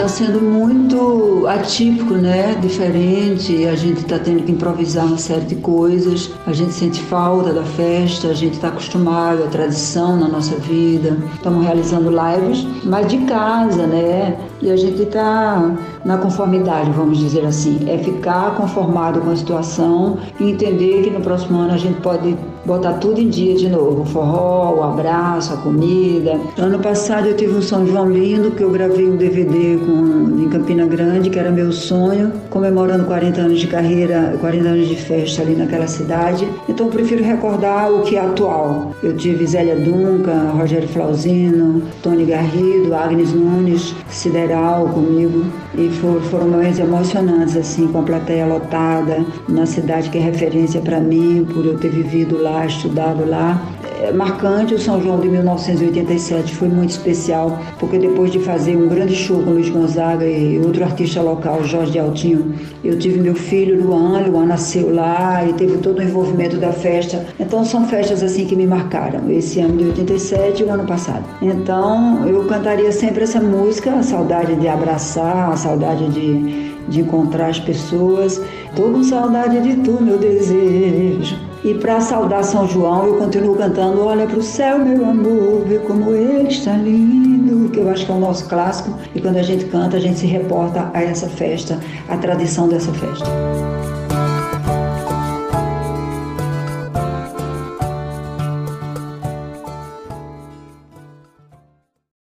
está sendo muito atípico, né? Diferente. A gente está tendo que improvisar uma série de coisas. A gente sente falta da festa. A gente está acostumado à tradição na nossa vida. Estamos realizando lives, mas de casa, né? E a gente está na conformidade, vamos dizer assim. É ficar conformado com a situação e entender que no próximo ano a gente pode botar tudo em dia de novo. O forró, o abraço, a comida. Ano passado eu tive um São João lindo que eu gravei um DVD com, em Campina Grande, que era meu sonho, comemorando 40 anos de carreira, 40 anos de festa ali naquela cidade. Então eu prefiro recordar o que é atual. Eu tive Zélia Duncan, Rogério Flauzino, Tony Garrido, Agnes Nunes, Sideral comigo. E for, foram momentos emocionantes, assim, com a plateia lotada, na cidade que é referência para mim, por eu ter vivido lá, estudado lá. É marcante o São João de 1987 foi muito especial, porque depois de fazer um grande show com Luiz Gonzaga e outro artista local, Jorge Altinho, eu tive meu filho Luan, Luan nasceu lá e teve todo o envolvimento da festa. Então são festas assim que me marcaram, esse ano de 87 e o ano passado. Então eu cantaria sempre essa música, a saudade de abraçar, a saudade de, de encontrar as pessoas. Tô com saudade de tu, meu desejo. E para saudar São João, eu continuo cantando Olha para o céu, meu amor, vê como ele está lindo, que eu acho que é o nosso clássico. E quando a gente canta, a gente se reporta a essa festa, a tradição dessa festa.